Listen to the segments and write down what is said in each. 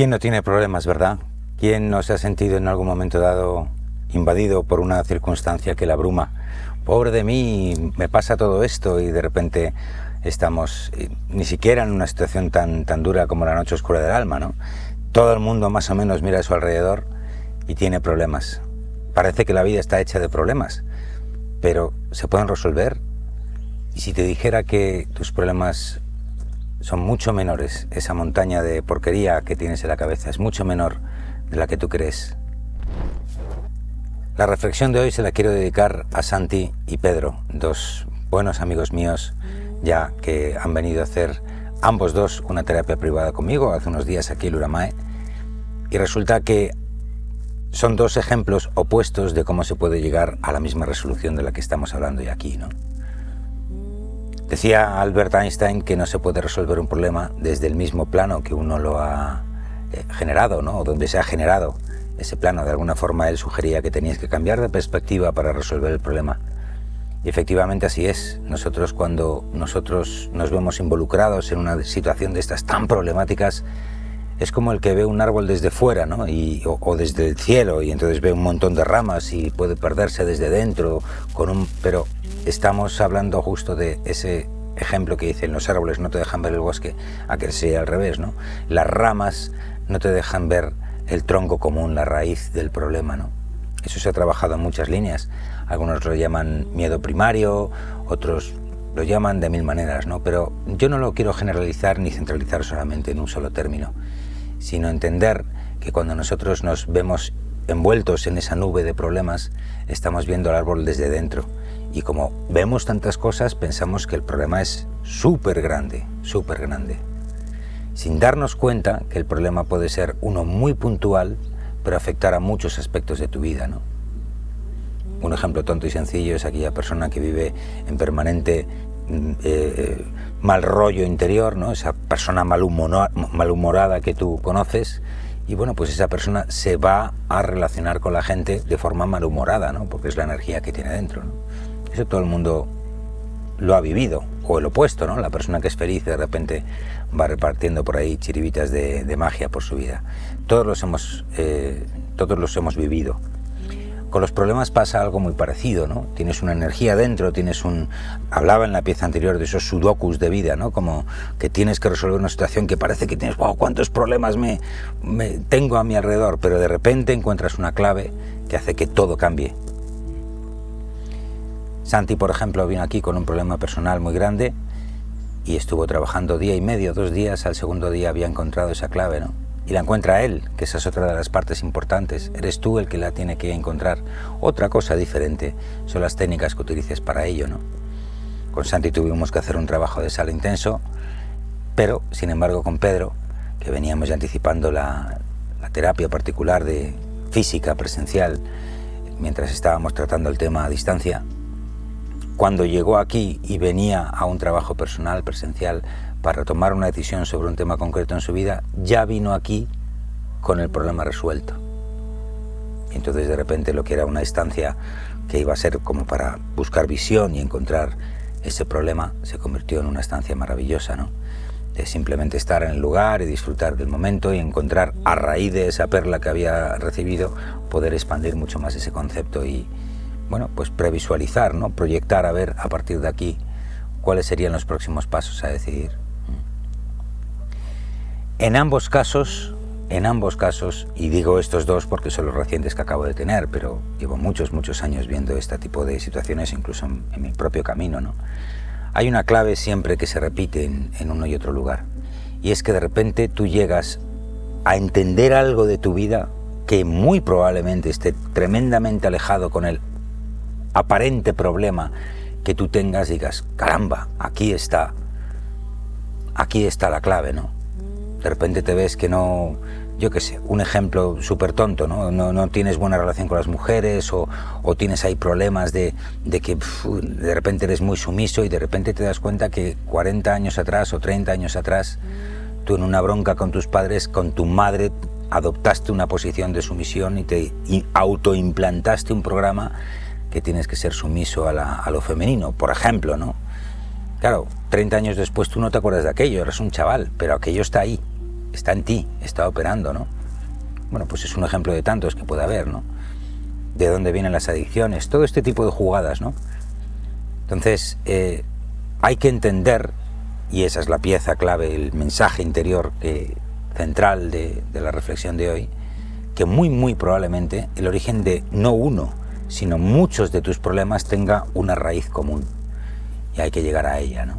¿Quién no tiene problemas, verdad? ¿Quién no se ha sentido en algún momento dado invadido por una circunstancia que la abruma? Pobre de mí, me pasa todo esto y de repente estamos eh, ni siquiera en una situación tan, tan dura como la noche oscura del alma, ¿no? Todo el mundo más o menos mira a su alrededor y tiene problemas. Parece que la vida está hecha de problemas, pero se pueden resolver. Y si te dijera que tus problemas son mucho menores, esa montaña de porquería que tienes en la cabeza es mucho menor de la que tú crees. La reflexión de hoy se la quiero dedicar a Santi y Pedro, dos buenos amigos míos ya que han venido a hacer ambos dos una terapia privada conmigo hace unos días aquí en Uramae y resulta que son dos ejemplos opuestos de cómo se puede llegar a la misma resolución de la que estamos hablando ya aquí, ¿no? Decía Albert Einstein que no se puede resolver un problema desde el mismo plano que uno lo ha eh, generado, ¿no? O donde se ha generado ese plano. De alguna forma él sugería que tenías que cambiar de perspectiva para resolver el problema. Y efectivamente así es. Nosotros cuando nosotros nos vemos involucrados en una situación de estas tan problemáticas, es como el que ve un árbol desde fuera, ¿no? Y, o, desde el cielo, y entonces ve un montón de ramas y puede perderse desde dentro, con un, pero estamos hablando justo de ese ejemplo que dicen los árboles no te dejan ver el bosque, a que sea al revés, ¿no? Las ramas no te dejan ver el tronco común, la raíz del problema, ¿no? Eso se ha trabajado en muchas líneas. Algunos lo llaman miedo primario, otros lo llaman de mil maneras, ¿no? Pero yo no lo quiero generalizar ni centralizar solamente en un solo término sino entender que cuando nosotros nos vemos envueltos en esa nube de problemas, estamos viendo el árbol desde dentro. Y como vemos tantas cosas, pensamos que el problema es súper grande, súper grande. Sin darnos cuenta que el problema puede ser uno muy puntual, pero afectar a muchos aspectos de tu vida, ¿no? Un ejemplo tonto y sencillo es aquella persona que vive en permanente mm, eh, mal rollo interior, ¿no? esa persona malhumorada que tú conoces, y bueno, pues esa persona se va a relacionar con la gente de forma malhumorada, ¿no? porque es la energía que tiene dentro. Eso todo el mundo lo ha vivido, o el opuesto, ¿no? la persona que es feliz de repente va repartiendo por ahí chiribitas de, magia por su vida. Todos los hemos, eh, todos los hemos vivido. Con los problemas pasa algo muy parecido, ¿no? Tienes una energía dentro, tienes un... Hablaba en la pieza anterior de esos sudokus de vida, ¿no? Como que tienes que resolver una situación que parece que tienes, wow, cuántos problemas me, me tengo a mi alrededor, pero de repente encuentras una clave que hace que todo cambie. Santi, por ejemplo, vino aquí con un problema personal muy grande y estuvo trabajando día y medio, dos días, al segundo día había encontrado esa clave, ¿no? y la encuentra él, que esa es otra de las partes importantes. Eres tú el que la tiene que encontrar. Otra cosa diferente son las técnicas que utilices para ello, ¿no? Con Santi tuvimos que hacer un trabajo de sala intenso, pero sin embargo con Pedro, que veníamos ya anticipando la terapia particular de física presencial, mientras estábamos tratando el tema a distancia, cuando llegó aquí y venía a un trabajo personal presencial para tomar una decisión sobre un tema concreto en su vida, ya vino aquí con el problema resuelto. Y entonces de repente lo que era una estancia que iba a ser como para buscar visión y encontrar ese problema se convirtió en una estancia maravillosa, ¿no? De simplemente estar en el lugar y disfrutar del momento y encontrar a raíz de esa perla que había recibido poder expandir mucho más ese concepto y bueno, pues previsualizar, ¿no? Proyectar a ver a partir de aquí cuáles serían los próximos pasos a decidir. En ambos casos, en ambos casos, y digo estos dos porque son los recientes que acabo de tener, pero llevo muchos, muchos años viendo este tipo de situaciones, incluso en, mi propio camino, ¿no? Hay una clave siempre que se repite en, en uno y otro lugar, y es que de repente tú llegas a entender algo de tu vida que muy probablemente esté tremendamente alejado con el aparente problema que tú tengas, digas, caramba, aquí está, aquí está la clave, ¿no? de repente te ves que no, yo qué sé, un ejemplo súper tonto, ¿no? ¿no? tienes buena relación con las mujeres o, tienes ahí problemas de, que de repente eres muy sumiso y de repente te das cuenta que 40 años atrás o 30 años atrás, tú en una bronca con tus padres, con tu madre, adoptaste una posición de sumisión y te autoimplantaste un programa que tienes que ser sumiso a, a lo femenino, por ejemplo, ¿no? Claro, 30 años después tú no te acuerdas de aquello, eres un chaval, pero aquello está ahí. está en ti, está operando, ¿no? Bueno, pues es un ejemplo de tantos que puede haber, ¿no? De dónde vienen las adicciones, todo este tipo de jugadas, ¿no? Entonces, eh, hay que entender, y esa es la pieza clave, el mensaje interior central de, de la reflexión de hoy, que muy, muy probablemente el origen de no uno, sino muchos de tus problemas tenga una raíz común. Y hay que llegar a ella, ¿no?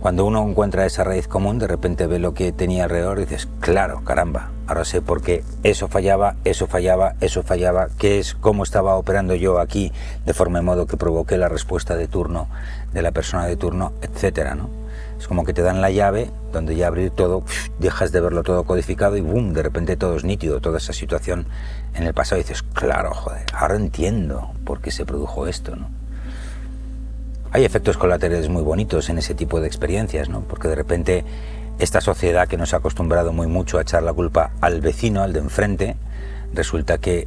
Cuando uno encuentra esa raíz común, de repente ve lo que tenía alrededor y dices, claro, caramba, ahora sé por qué eso fallaba, eso fallaba, eso fallaba, qué es, cómo estaba operando yo aquí, de forma y modo que provoqué la respuesta de turno de la persona de turno, etcétera, ¿no? Es como que te dan la llave donde ya abrir todo, dejas de verlo todo codificado y boom, de repente todo es nítido, toda esa situación en el pasado dices, claro, joder, ahora entiendo por qué se produjo esto, ¿no? Hay efectos colaterales muy bonitos en ese tipo de experiencias, ¿no? Porque de repente esta sociedad que nos ha acostumbrado muy mucho a echar la culpa al vecino, al de enfrente, resulta que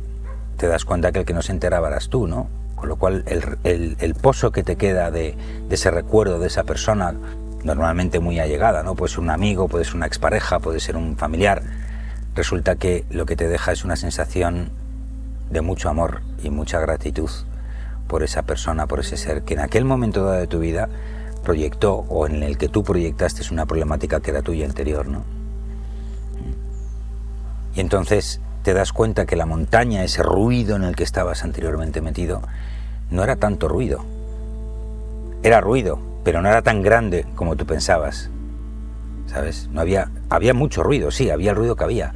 te das cuenta que el que no se enteraba eras tú, ¿no? Con lo cual el, el, pozo que te queda de, ese recuerdo de esa persona, normalmente muy allegada, ¿no? Puede ser un amigo, puede ser una expareja, puede ser un familiar, resulta que lo que te deja es una sensación de mucho amor y mucha gratitud por esa persona, por ese ser que en aquel momento dado de tu vida proyectó o en el que tú proyectaste una problemática que era tuya anterior, ¿no? Y entonces te das cuenta que la montaña, ese ruido en el que estabas anteriormente metido, no era tanto ruido. Era ruido, pero no era tan grande como tú pensabas. ¿Sabes? No había había mucho ruido, sí, había el ruido que había,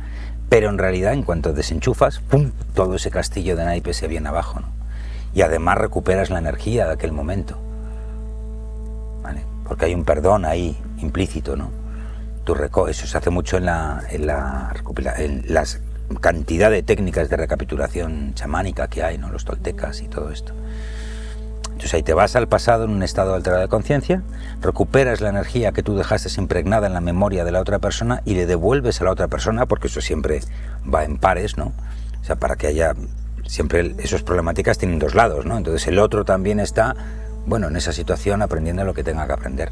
pero en realidad en cuanto desenchufas, pum, todo ese castillo de naipes se viene abajo, ¿no? y además recuperas la energía de aquel momento. Porque hay un perdón ahí implícito, ¿no? Tu eso se hace mucho en la, en la, en las cantidad de técnicas de recapitulación chamánica que hay, ¿no? Los toltecas y todo esto. Entonces ahí te vas al pasado en un estado alterado de conciencia, recuperas la energía que tú dejaste impregnada en la memoria de la otra persona y le devuelves a la otra persona, porque eso siempre va en pares, ¿no? O sea, para que haya siempre esas problemáticas tienen dos lados, ¿no? Entonces el otro también está, bueno, en esa situación aprendiendo lo que tenga que aprender.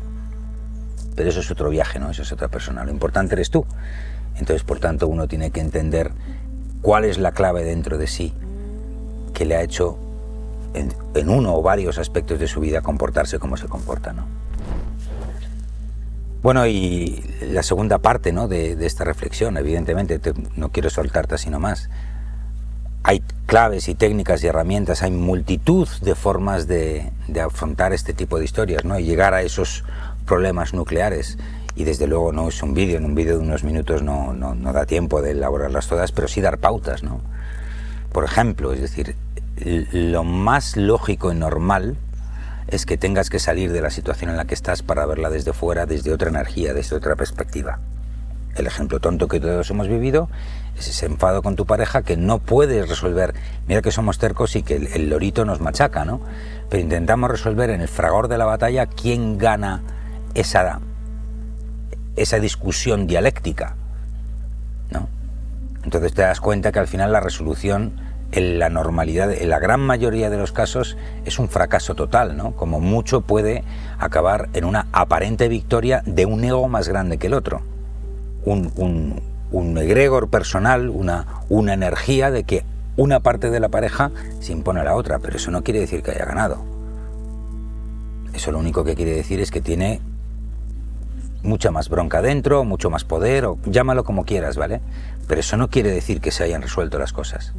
Pero eso es otro viaje, ¿no? Eso es otra persona. Lo importante eres tú. Entonces, por tanto, uno tiene que entender cuál es la clave dentro de sí que le ha hecho en, uno o varios aspectos de su vida comportarse como se comporta, ¿no? Bueno, y la segunda parte ¿no? de, esta reflexión, evidentemente, no quiero soltarte así nomás, hay claves y técnicas y herramientas, hay multitud de formas de, afrontar este tipo de historias ¿no? y llegar a esos problemas nucleares. Y desde luego no es un vídeo, en un vídeo de unos minutos no, no, no, da tiempo de elaborarlas todas, pero sí dar pautas. ¿no? Por ejemplo, es decir, lo más lógico y normal es que tengas que salir de la situación en la que estás para verla desde fuera, desde otra energía, desde otra perspectiva. El ejemplo tonto que todos hemos vivido es ese enfado con tu pareja que no puedes resolver. Mira que somos tercos y que el, lorito nos machaca, ¿no? Pero intentamos resolver en el fragor de la batalla quién gana esa, esa discusión dialéctica, ¿no? Entonces te das cuenta que al final la resolución en la normalidad, en la gran mayoría de los casos, es un fracaso total, ¿no? Como mucho puede acabar en una aparente victoria de un ego más grande que el otro. Un, un, un egregor personal, una, una energía de que una parte de la pareja se impone a la otra, pero eso no quiere decir que haya ganado. Eso lo único que quiere decir es que tiene mucha más bronca dentro, mucho más poder, o llámalo como quieras, ¿vale? Pero eso no quiere decir que se hayan resuelto las cosas,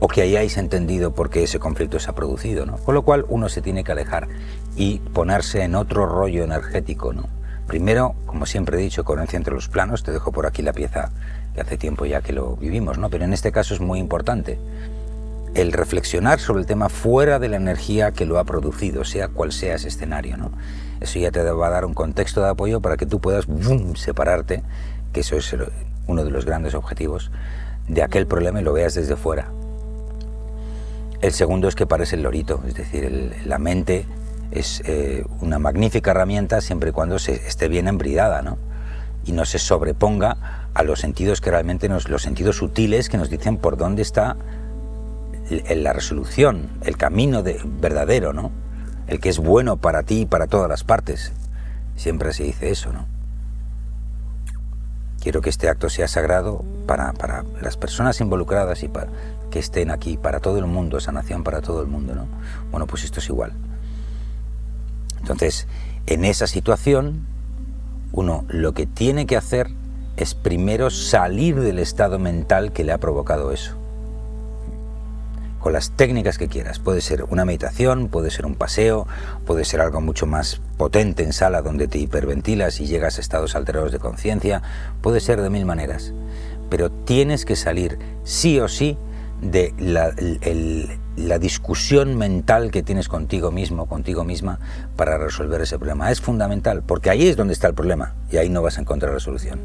o que hayáis entendido por qué ese conflicto se ha producido, ¿no? Con lo cual uno se tiene que alejar y ponerse en otro rollo energético, ¿no? Primero, como siempre he dicho, coherencia entre los planos. Te dejo por aquí la pieza que hace tiempo ya que lo vivimos, ¿no? Pero en este caso es muy importante el reflexionar sobre el tema fuera de la energía que lo ha producido, sea cual sea ese escenario, ¿no? Eso ya te va a dar un contexto de apoyo para que tú puedas separarte, que eso es uno de los grandes objetivos de aquel problema y lo veas desde fuera. El segundo es que pares el lorito, es decir, la mente es eh, una magnífica herramienta siempre y cuando se esté bien embridada, ¿no? Y no se sobreponga a los sentidos que realmente nos, los sentidos sutiles que nos dicen por dónde está la resolución, el camino de, verdadero, ¿no? El que es bueno para ti y para todas las partes. Siempre se dice eso, ¿no? quiero que este acto sea sagrado para, para las personas involucradas y para que estén aquí, para todo el mundo, sanación para todo el mundo, ¿no? Bueno, pues esto es igual. Entonces, en esa situación, uno lo que tiene que hacer es primero salir del estado mental que le ha provocado eso. Con las técnicas que quieras. Puede ser una meditación, puede ser un paseo, puede ser algo mucho más potente en sala donde te hiperventilas y llegas a estados alterados de conciencia, puede ser de mil maneras. Pero tienes que salir sí o sí de la, la discusión mental que tienes contigo mismo, contigo misma, para resolver ese problema. Es fundamental, porque ahí es donde está el problema y ahí no vas a encontrar la solución.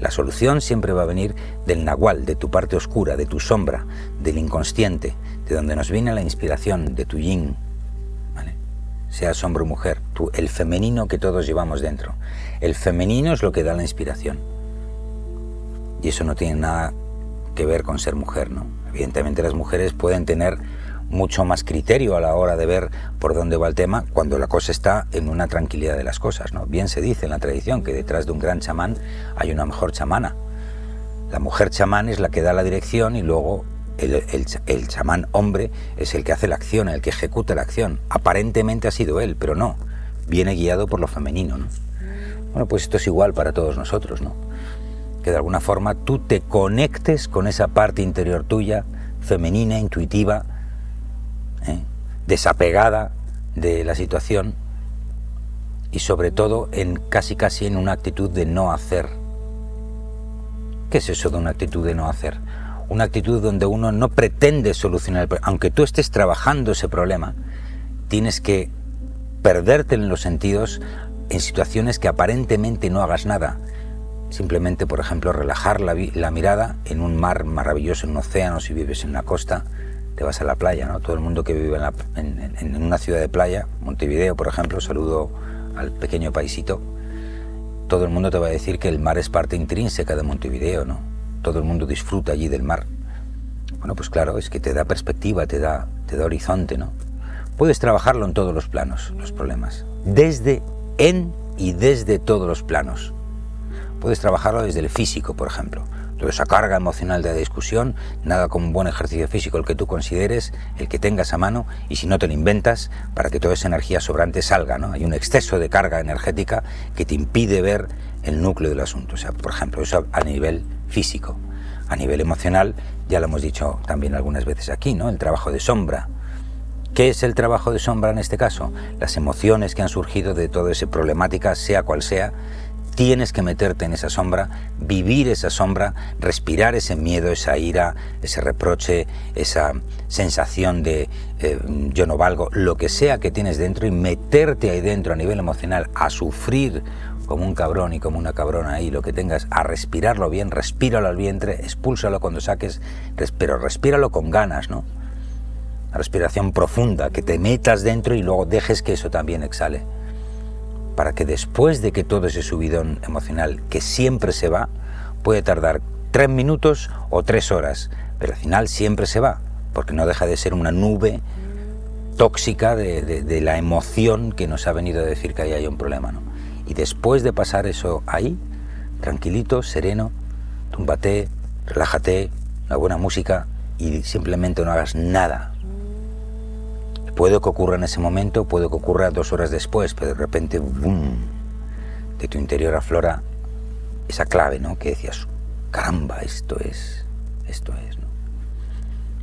La solución siempre va a venir del nahual, de tu parte oscura, de tu sombra, del inconsciente, de donde nos viene la inspiración, de tu yin, sea hombre o mujer, tú, el femenino que todos llevamos dentro. El femenino es lo que da la inspiración. Y eso no tiene nada que ver con ser mujer, ¿no? Evidentemente las mujeres pueden tener mucho más criterio a la hora de ver por dónde va el tema cuando la cosa está en una tranquilidad de las cosas. ¿no? Bien se dice en la tradición que detrás de un gran chamán hay una mejor chamana. La mujer chamán es la que da la dirección y luego el, chamán hombre es el que hace la acción, el que ejecuta la acción. Aparentemente ha sido él, pero no. Viene guiado por lo femenino. ¿no? Bueno, pues esto es igual para todos nosotros, ¿no? Que de alguna forma tú te conectes con esa parte interior tuya, femenina, intuitiva, ¿eh? desapegada de la situación y sobre todo en casi casi en una actitud de no hacer. ¿Qué es eso de una actitud de no hacer? Una actitud donde uno no pretende solucionar el problema. Aunque tú estés trabajando ese problema, tienes que perderte en los sentidos en situaciones que aparentemente no hagas nada. Simplemente, por ejemplo, relajar la, mirada en un mar maravilloso, en un océano, si vives en una costa, te vas a la playa, ¿no? Todo el mundo que vive en, una ciudad de playa, Montevideo, por ejemplo, saludo al pequeño paisito, todo el mundo te va a decir que el mar es parte intrínseca de Montevideo, ¿no? Todo el mundo disfruta allí del mar. Bueno, pues claro, es que te da perspectiva, te da, te da horizonte, ¿no? Puedes trabajarlo en todos los planos, los problemas. Desde, en y desde todos los planos. Puedes trabajarlo desde el físico, por ejemplo. Toda esa carga emocional de la discusión, nada como un buen ejercicio físico el que tú consideres, el que tengas a mano, y si no te lo inventas, para que toda esa energía sobrante salga. ¿no? Hay un exceso de carga energética que te impide ver el núcleo del asunto. O sea, por ejemplo, eso a nivel físico. A nivel emocional, ya lo hemos dicho también algunas veces aquí, ¿no? El trabajo de sombra. ¿Qué es el trabajo de sombra en este caso? Las emociones que han surgido de toda esa problemática, sea cual sea, tienes que meterte en esa sombra, vivir esa sombra, respirar ese miedo, esa ira, ese reproche, esa sensación de eh, yo no valgo, lo que sea que tienes dentro y meterte ahí dentro a nivel emocional a sufrir como un cabrón y como una cabrona ahí, lo que tengas, a respirarlo bien, respíralo al vientre, expúlsalo cuando saques, pero respíralo con ganas, ¿no? Respiración profunda, que te metas dentro y luego dejes que eso también exhale para que después de que todo ese subidón emocional, que siempre se va, puede tardar tres minutos o tres horas, pero al final siempre se va, porque no deja de ser una nube tóxica de, la emoción que nos ha venido a decir que ahí hay un problema. ¿no? Y después de pasar eso ahí, tranquilito, sereno, túmbate, relájate, una buena música y simplemente no hagas nada, Puede que ocurra en ese momento, puede que ocurra dos horas después, pero de repente, ¡boom!, de tu interior aflora esa clave, ¿no? Que decías, caramba, esto es, esto es, ¿no?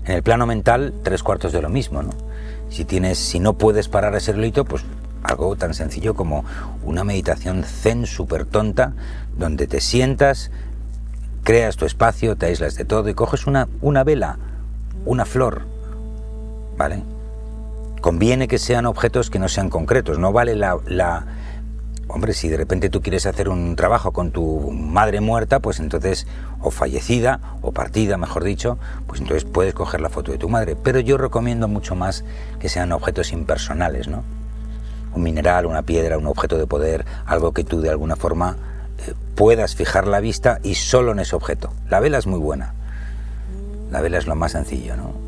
En el plano mental, tres cuartos de lo mismo, ¿no? Si tienes, si no puedes parar ese relito, pues algo tan sencillo como una meditación zen súper tonta, donde te sientas, creas tu espacio, te aíslas de todo y coges una, una vela, una flor, ¿vale? Conviene que sean objetos que no sean concretos, no vale la, Hombre, si de repente tú quieres hacer un trabajo con tu madre muerta, pues entonces, o fallecida, o partida, mejor dicho, pues entonces puedes coger la foto de tu madre. Pero yo recomiendo mucho más que sean objetos impersonales, ¿no? Un mineral, una piedra, un objeto de poder, algo que tú de alguna forma eh, puedas fijar la vista y solo en ese objeto. La vela es muy buena. La vela es lo más sencillo, ¿no?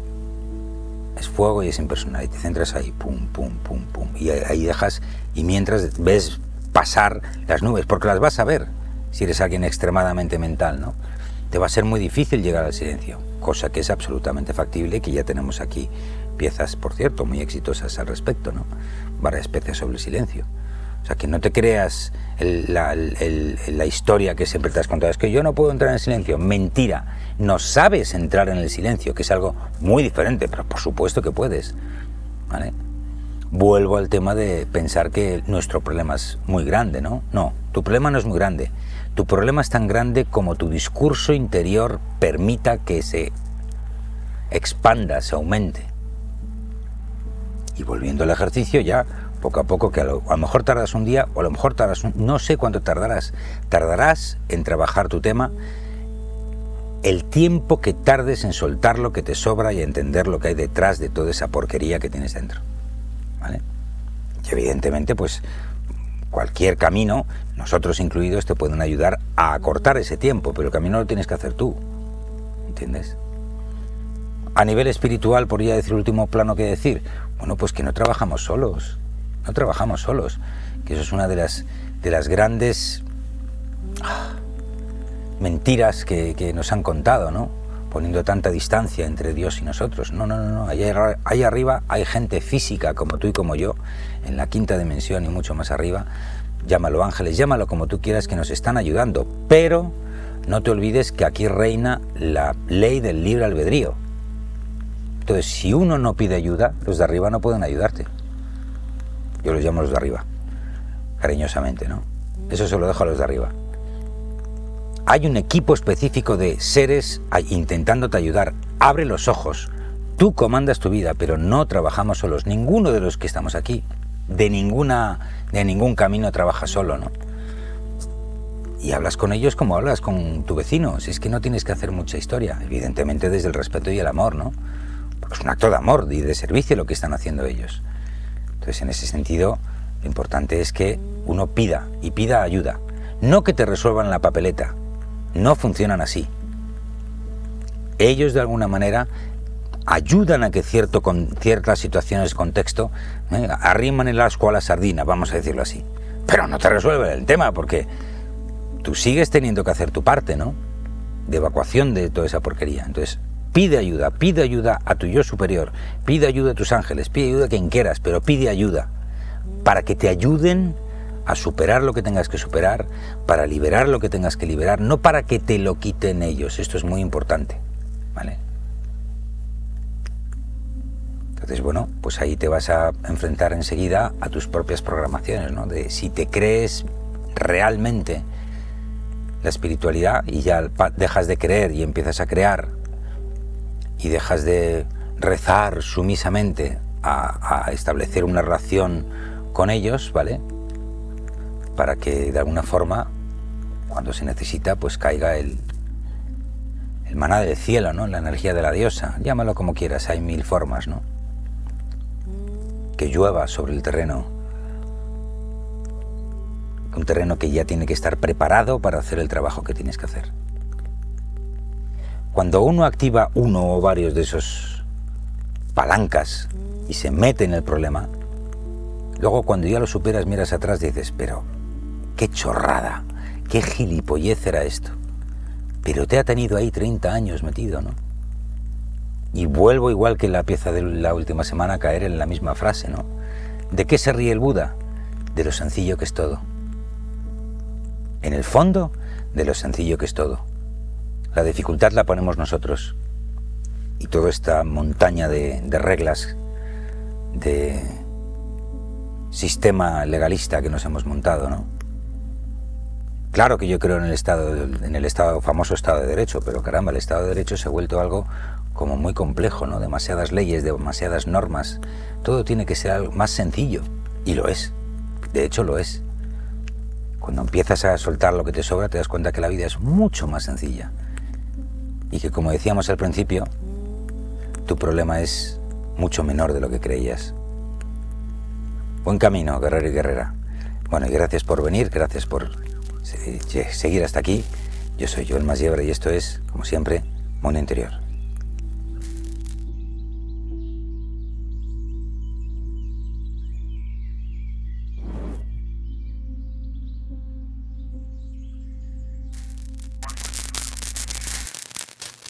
Es fuego y es impersonal. Y te centras ahí, pum, pum, pum, pum. Y ahí dejas, y mientras ves pasar las nubes, porque las vas a ver. si eres alguien extremadamente mental, ¿no? Te va a ser muy difícil llegar al silencio, cosa que es absolutamente factible y que ya tenemos aquí piezas, por cierto, muy exitosas al respecto, ¿no? Varias especies sobre el silencio. O sea, que no te creas la, historia que siempre te has contado. Es que yo no puedo entrar en silencio. Mentira. No sabes entrar en el silencio, que es algo muy diferente, pero por supuesto que puedes. Vuelvo al tema de pensar que nuestro problema es muy grande, ¿no? No, tu problema no es muy grande. Tu problema es tan grande como tu discurso interior permita que se expanda, se aumente. Y volviendo al ejercicio ya, poco a poco, que a lo, mejor tardas un día o a lo mejor tardas un, no sé cuánto tardarás, tardarás en trabajar tu tema el tiempo que tardes en soltar lo que te sobra y entender lo que hay detrás de toda esa porquería que tienes dentro. ¿Vale? Y evidentemente, pues cualquier camino, nosotros incluidos, te pueden ayudar a acortar ese tiempo, pero el camino lo tienes que hacer tú. ¿Entiendes? A nivel espiritual, podría decir último plano que decir, bueno, pues que no trabajamos solos no trabajamos solos, que eso es una de las, de las grandes ah, mentiras que, nos han contado, ¿no? poniendo tanta distancia entre Dios y nosotros. No, no, no, no. Ahí, arriba hay gente física como tú y como yo, en la quinta dimensión y mucho más arriba. Llámalo ángeles, llámalo como tú quieras, que nos están ayudando. Pero no te olvides que aquí reina la ley del libre albedrío. Entonces, si uno no pide ayuda, los de arriba no pueden ayudarte. Yo los llamo los de arriba, cariñosamente, ¿no? Eso se lo dejo a los de arriba. Hay un equipo específico de seres intentándote ayudar. Abre los ojos. Tú comandas tu vida, pero no trabajamos solos. Ninguno de los que estamos aquí, de ninguna, de ningún camino trabaja solo, ¿no? Y hablas con ellos como hablas con tu vecino. Si es que no tienes que hacer mucha historia, evidentemente desde el respeto y el amor, ¿no? es un acto de amor y de servicio lo que están haciendo ellos. Entonces, en ese sentido, lo importante es que uno pida y pida ayuda. No que te resuelvan la papeleta. No funcionan así. Ellos, de alguna manera, ayudan a que cierto, con ciertas situaciones, contexto, ¿eh? arriman el asco a la sardina, vamos a decirlo así. Pero no te resuelven el tema, porque tú sigues teniendo que hacer tu parte, ¿no? De evacuación de toda esa porquería. Entonces, Pide ayuda, pide ayuda a tu yo superior, pide ayuda a tus ángeles, pide ayuda a quien quieras, pero pide ayuda para que te ayuden a superar lo que tengas que superar, para liberar lo que tengas que liberar, no para que te lo quiten ellos. Esto es muy importante, ¿vale? Entonces, bueno, pues ahí te vas a enfrentar enseguida a tus propias programaciones, ¿no? De si te crees realmente la espiritualidad y ya dejas de creer y empiezas a crear y dejas de rezar sumisamente a, establecer una relación con ellos, ¿vale? Para que de alguna forma, cuando se necesita, pues caiga el, el maná del cielo, ¿no? La energía de la diosa. Llámalo como quieras, hay mil formas, ¿no? Que llueva sobre el terreno. Un terreno que ya tiene que estar preparado para hacer el trabajo que tienes que hacer. Cuando uno activa uno o varios de esos palancas y se mete en el problema, luego cuando ya lo superas miras atrás y dices, pero qué chorrada, qué gilipollez era esto. Pero te ha tenido ahí 30 años metido, ¿no? Y vuelvo igual que la pieza de la última semana a caer en la misma frase, ¿no? ¿De qué se ríe el Buda? De lo sencillo que es todo. En el fondo, de lo sencillo que es todo. La dificultad la ponemos nosotros. Y toda esta montaña de, reglas, de sistema legalista que nos hemos montado, ¿no? Claro que yo creo en el Estado, en el Estado, famoso Estado de Derecho, pero caramba, el Estado de Derecho se ha vuelto algo como muy complejo, ¿no? Demasiadas leyes, demasiadas normas. Todo tiene que ser algo más sencillo. Y lo es. De hecho, lo es. Cuando empiezas a soltar lo que te sobra, te das cuenta que la vida es mucho más sencilla y que como decíamos al principio, tu problema es mucho menor de lo que creías. Buen camino, guerrero y guerrera. Bueno, y gracias por venir, gracias por seguir hasta aquí. Yo soy Joel Masiebra y esto es, como siempre, Mundo Interior.